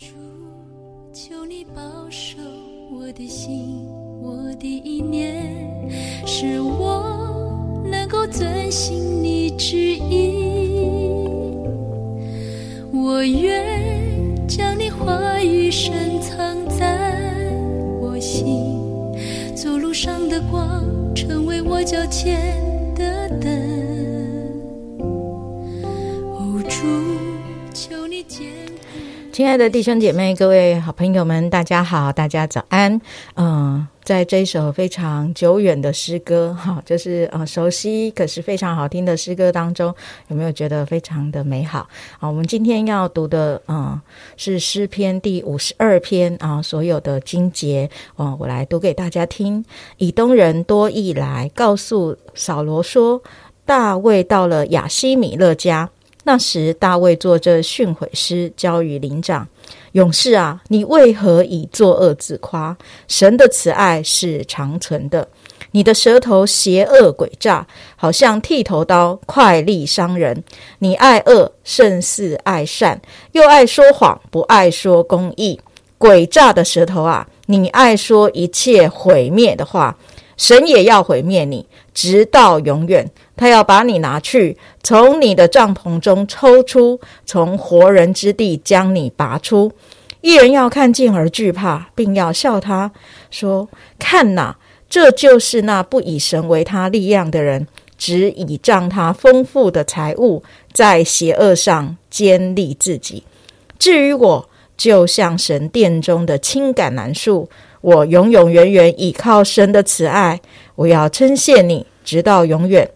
主，求你保守我的心，我的意念，使我能够遵行你旨意。我愿将你话语深藏在我心，走路上的光，成为我脚前亲爱的弟兄姐妹、各位好朋友们，大家好，大家早安。嗯、在这一首非常久远的诗歌，哈，就是呃熟悉可是非常好听的诗歌当中，有没有觉得非常的美好啊？我们今天要读的，嗯、是诗篇第五十二篇啊，所有的经节，哦、我来读给大家听。以东人多益来告诉扫罗说，大卫到了亚西米勒家。那时，大卫做这训诲诗，交与灵长。勇士啊，你为何以作恶自夸？神的慈爱是长存的。你的舌头邪恶诡诈，好像剃头刀，快利伤人。你爱恶胜似爱善，又爱说谎，不爱说公义。诡诈的舌头啊，你爱说一切毁灭的话，神也要毁灭你，直到永远。他要把你拿去，从你的帐篷中抽出，从活人之地将你拔出。一人要看见而惧怕，并要笑他说：“看哪，这就是那不以神为他力量的人，只倚仗他丰富的财物，在邪恶上坚立自己。至于我，就像神殿中的青橄榄树，我永永远远倚靠神的慈爱。我要称谢你，直到永远。”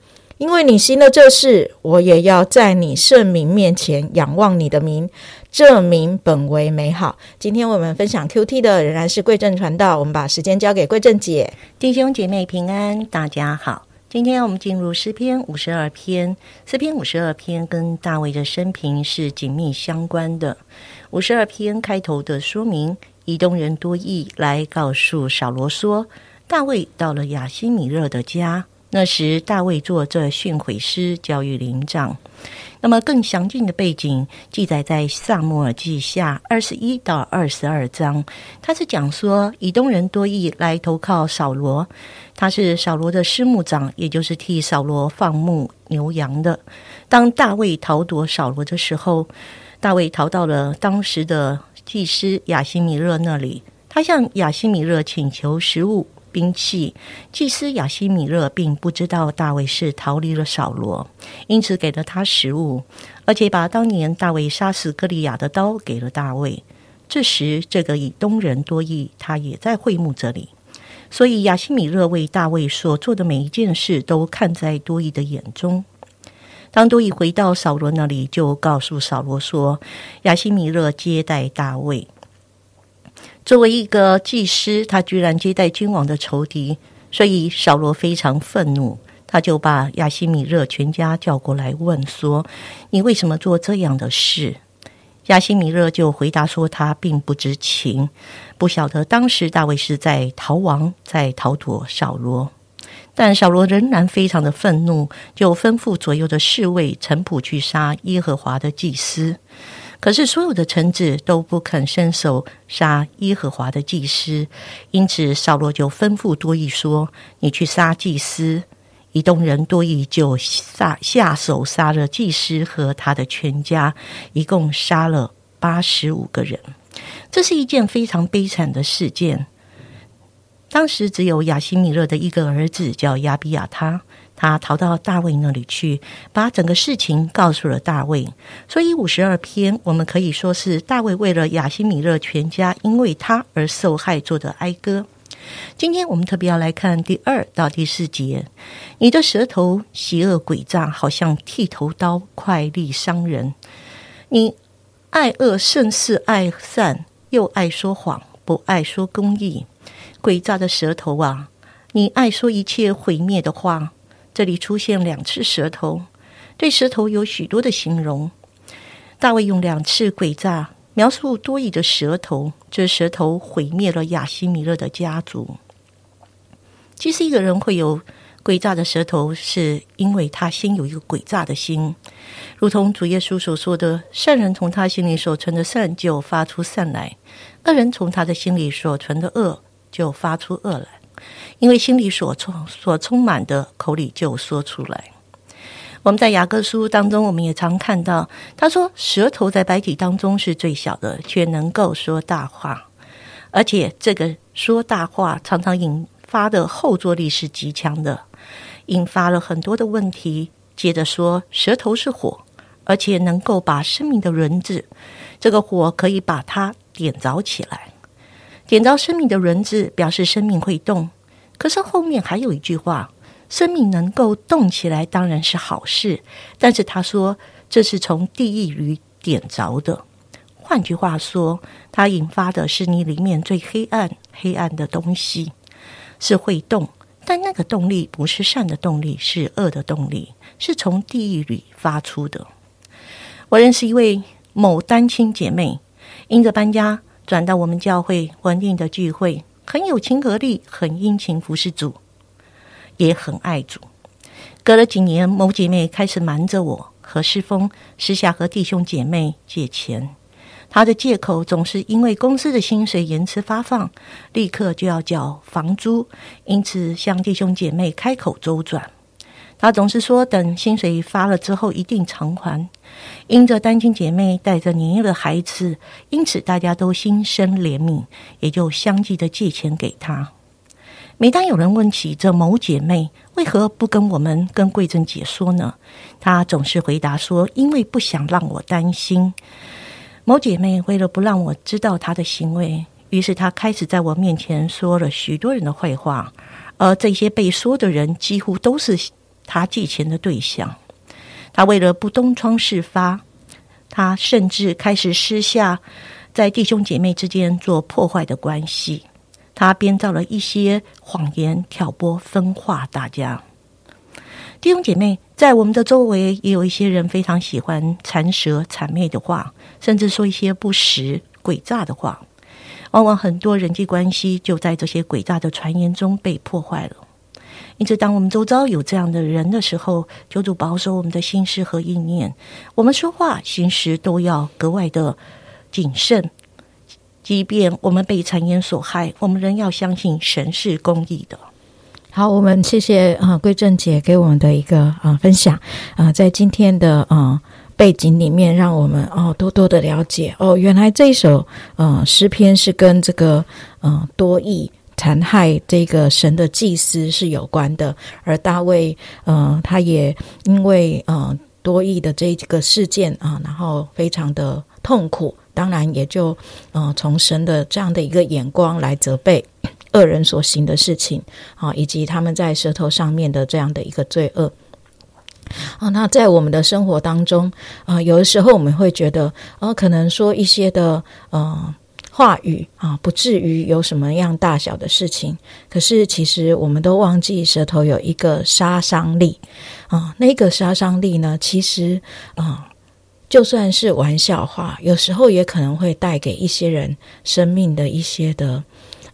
因为你行了这事，我也要在你圣名面前仰望你的名，这名本为美好。今天我们分享 Q T 的仍然是贵正传道，我们把时间交给贵正姐。弟兄姐妹平安，大家好。今天我们进入诗篇五十二篇，诗篇五十二篇跟大卫的生平是紧密相关的。五十二篇开头的说明，以东人多益来告诉扫罗说，大卫到了亚西米勒的家。那时，大卫做这训诲师，教育灵长。那么，更详尽的背景记载在萨母尔记下二十一到二十二章。他是讲说，以东人多益来投靠扫罗，他是扫罗的师牧长，也就是替扫罗放牧牛羊的。当大卫逃躲扫罗的时候，大卫逃到了当时的祭司亚西米勒那里，他向亚西米勒请求食物。兵器，祭司亚西米勒并不知道大卫是逃离了扫罗，因此给了他食物，而且把当年大卫杀死歌利亚的刀给了大卫。这时，这个以东人多益，他也在会幕这里，所以亚西米勒为大卫所做的每一件事都看在多益的眼中。当多益回到扫罗那里，就告诉扫罗说：“亚西米勒接待大卫。”作为一个祭司，他居然接待君王的仇敌，所以扫罗非常愤怒，他就把亚西米勒全家叫过来问说：“你为什么做这样的事？”亚西米勒就回答说：“他并不知情，不晓得当时大卫是在逃亡，在逃躲扫罗。”但扫罗仍然非常的愤怒，就吩咐左右的侍卫臣仆去杀耶和华的祭司。可是所有的臣子都不肯伸手杀耶和华的祭司，因此扫罗就吩咐多益说：“你去杀祭司。”移动人多益就下下手杀了祭司和他的全家，一共杀了八十五个人。这是一件非常悲惨的事件。当时只有亚西米勒的一个儿子叫亚比亚他。他逃到大卫那里去，把整个事情告诉了大卫。所以五十二篇，我们可以说是大卫为了亚西米勒全家因为他而受害做的哀歌。今天我们特别要来看第二到第四节：你的舌头邪恶诡诈，好像剃头刀，快利伤人。你爱恶胜似爱善，又爱说谎，不爱说公义。诡诈的舌头啊，你爱说一切毁灭的话。这里出现两次舌头，对舌头有许多的形容。大卫用两次诡诈描述多疑的舌头，这舌头毁灭了亚西米勒的家族。其实一个人会有诡诈的舌头是因为他心有一个诡诈的心，如同主耶稣所说的：“善人从他心里所存的善就发出善来，恶人从他的心里所存的恶就发出恶来。因为心里所充所充满的，口里就说出来。”我们在雅各书当中，我们也常看到他说：“舌头在白体当中是最小的，却能够说大话，而且这个说大话常常引发的后坐力是极强的。”引发了很多的问题。接着说，舌头是火，而且能够把生命的轮子，这个火可以把它点着起来，点着生命的轮子，表示生命会动。可是后面还有一句话：生命能够动起来当然是好事，但是他说这是从地狱里点着的。换句话说，它引发的是你里面最黑暗、黑暗的东西是会动。但那个动力不是善的动力，是恶的动力，是从地狱里发出的。我认识一位某单亲姐妹，因着搬家转到我们教会稳定的聚会，很有亲和力，很殷勤服侍主，也很爱主。隔了几年，某姐妹开始瞒着我和师峰私下和弟兄姐妹借钱。他的借口总是因为公司的薪水延迟发放，立刻就要缴房租，因此向弟兄姐妹开口周转。他总是说等薪水发了之后一定偿还。因着单亲姐妹带着年幼的孩子，因此大家都心生怜悯，也就相继的借钱给她。每当有人问起这某姐妹为何不跟我们跟贵珍姐说呢？她总是回答说：“因为不想让我担心。”某姐妹为了不让我知道她的行为，于是她开始在我面前说了许多人的坏话，而这些被说的人几乎都是她借钱的对象。他为了不东窗事发，他甚至开始私下在弟兄姐妹之间做破坏的关系。他编造了一些谎言，挑拨分化大家。弟兄姐妹，在我们的周围也有一些人非常喜欢缠舌谄媚的话，甚至说一些不实诡诈的话。往往很多人际关系就在这些诡诈的传言中被破坏了。因此，当我们周遭有这样的人的时候，求主保守我们的心思和意念，我们说话行事都要格外的谨慎。即便我们被谗言所害，我们仍要相信神是公义的。好，我们谢谢啊，桂正姐给我们的一个啊分享啊，在今天的啊背景里面，让我们哦多多的了解哦，原来这一首呃诗篇是跟这个呃多义残害这个神的祭司是有关的，而大卫呃他也因为呃多义的这个事件啊，然后非常的痛苦，当然也就呃从神的这样的一个眼光来责备。恶人所行的事情啊，以及他们在舌头上面的这样的一个罪恶啊，那在我们的生活当中啊，有的时候我们会觉得，呃，可能说一些的呃话语啊，不至于有什么样大小的事情。可是其实我们都忘记舌头有一个杀伤力啊，那个杀伤力呢，其实啊，就算是玩笑话，有时候也可能会带给一些人生命的一些的。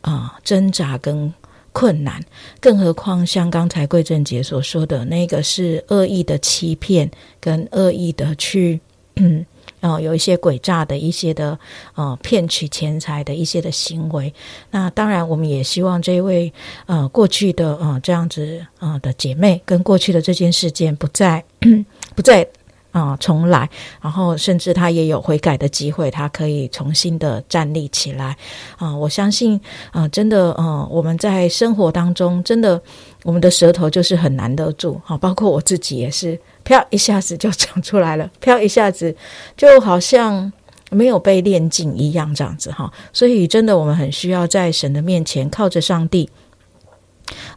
啊，挣扎跟困难，更何况像刚才桂正杰所说的那个是恶意的欺骗，跟恶意的去，嗯，哦，有一些诡诈的一些的，呃，骗取钱财的一些的行为。那当然，我们也希望这位呃过去的呃这样子啊的姐妹，跟过去的这件事件不再 不再。啊，重来，然后甚至他也有悔改的机会，他可以重新的站立起来。啊，我相信啊，真的，嗯，我们在生活当中，真的，我们的舌头就是很难得住。啊，包括我自己也是，飘一下子就长出来了，飘一下子就好像没有被炼净一样，这样子哈。所以，真的，我们很需要在神的面前靠着上帝。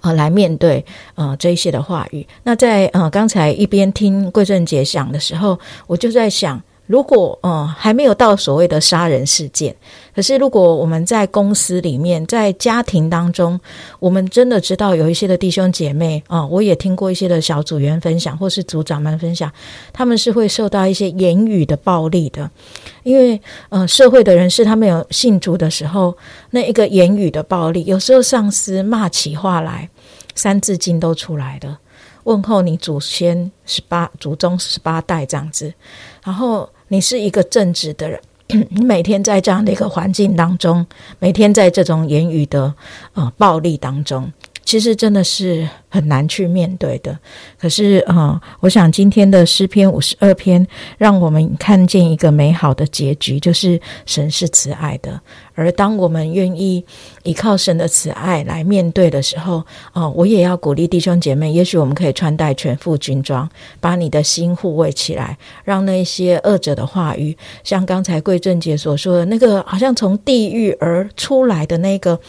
呃，来面对呃这一些的话语。那在呃刚才一边听桂正杰讲的时候，我就在想。如果呃还没有到所谓的杀人事件，可是如果我们在公司里面，在家庭当中，我们真的知道有一些的弟兄姐妹啊，我也听过一些的小组员分享，或是组长们分享，他们是会受到一些言语的暴力的，因为呃社会的人士他们有信主的时候，那一个言语的暴力，有时候上司骂起话来。三字经都出来了，问候你祖先十八祖宗十八代这样子，然后你是一个正直的人，你每天在这样的一个环境当中，每天在这种言语的呃暴力当中。其实真的是很难去面对的。可是，呃，我想今天的诗篇五十二篇，让我们看见一个美好的结局，就是神是慈爱的。而当我们愿意依靠神的慈爱来面对的时候，哦，我也要鼓励弟兄姐妹，也许我们可以穿戴全副军装，把你的心护卫起来，让那些恶者的话语，像刚才贵正杰所说的那个，好像从地狱而出来的那个。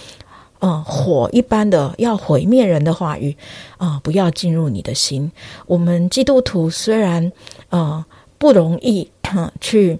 嗯，火一般的要毁灭人的话语啊，不要进入你的心。我们基督徒虽然啊不容易去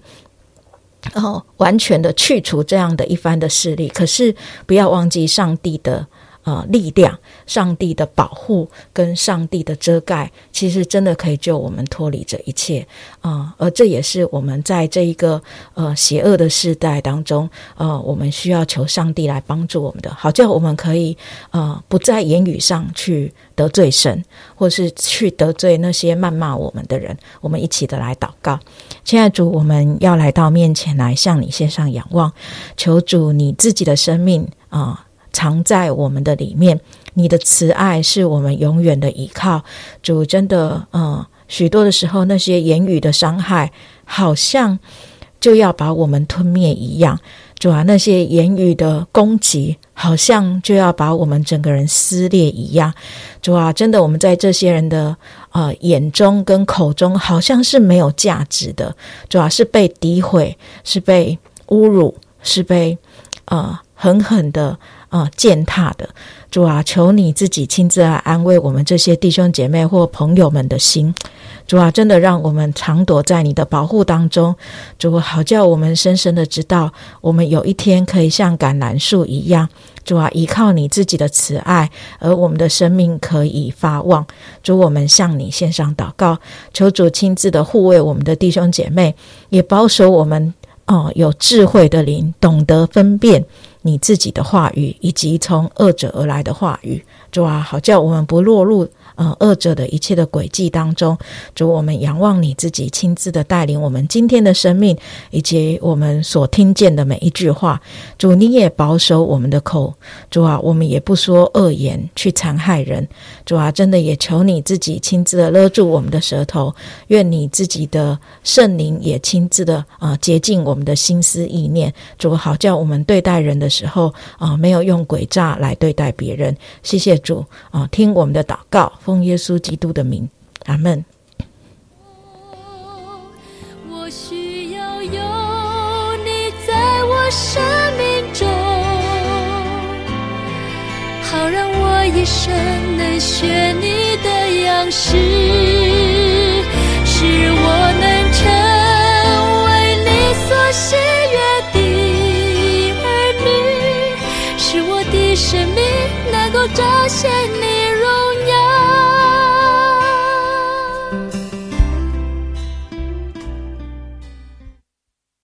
哦完全的去除这样的一番的势力，可是不要忘记上帝的。呃，力量、上帝的保护跟上帝的遮盖，其实真的可以救我们脱离这一切啊！而这也是我们在这一个呃邪恶的时代当中，呃，我们需要求上帝来帮助我们的，好叫我们可以呃不在言语上去得罪神，或是去得罪那些谩骂我们的人。我们一起的来祷告，亲爱主，我们要来到面前来向你献上仰望，求主你自己的生命啊！藏在我们的里面，你的慈爱是我们永远的依靠。主真的，嗯，许多的时候，那些言语的伤害，好像就要把我们吞灭一样。主啊，那些言语的攻击，好像就要把我们整个人撕裂一样。主啊，真的，我们在这些人的呃眼中跟口中，好像是没有价值的。主啊，是被诋毁，是被侮辱，是被呃狠狠的。啊，践踏的主啊，求你自己亲自来安慰我们这些弟兄姐妹或朋友们的心。主啊，真的让我们常躲在你的保护当中。主，好叫我们深深的知道，我们有一天可以像橄榄树一样。主啊，依靠你自己的慈爱，而我们的生命可以发旺。主，我们向你献上祷告，求主亲自的护卫我们的弟兄姐妹，也保守我们哦，有智慧的灵，懂得分辨。你自己的话语，以及从恶者而来的话语，主啊，好叫我们不落入。呃，恶者的一切的轨迹当中，主我们仰望你自己亲自的带领我们今天的生命，以及我们所听见的每一句话。主你也保守我们的口，主啊，我们也不说恶言去残害人。主啊，真的也求你自己亲自的勒住我们的舌头，愿你自己的圣灵也亲自的啊洁净我们的心思意念。主好叫我们对待人的时候啊，没有用诡诈来对待别人。谢谢主啊，听我们的祷告。奉耶稣基督的名，阿门。我需要有你在我生命中，好让我一生能学你的样式，使我能成为你所喜悦的儿女，使我的生命能够彰显。